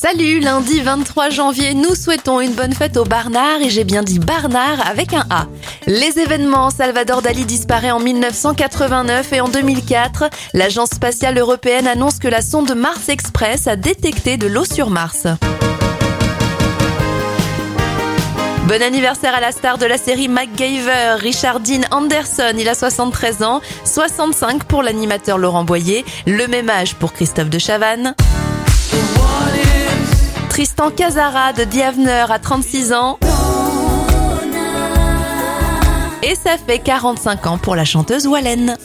Salut, lundi 23 janvier, nous souhaitons une bonne fête au Barnard et j'ai bien dit Barnard avec un A. Les événements, Salvador Dali disparaît en 1989 et en 2004, l'agence spatiale européenne annonce que la sonde Mars Express a détecté de l'eau sur Mars. Bon anniversaire à la star de la série MacGyver, Richard Dean Anderson, il a 73 ans, 65 pour l'animateur Laurent Boyer, le même âge pour Christophe de Chavannes. Tristan Casara de Diavener à 36 ans. Et ça fait 45 ans pour la chanteuse Wallen.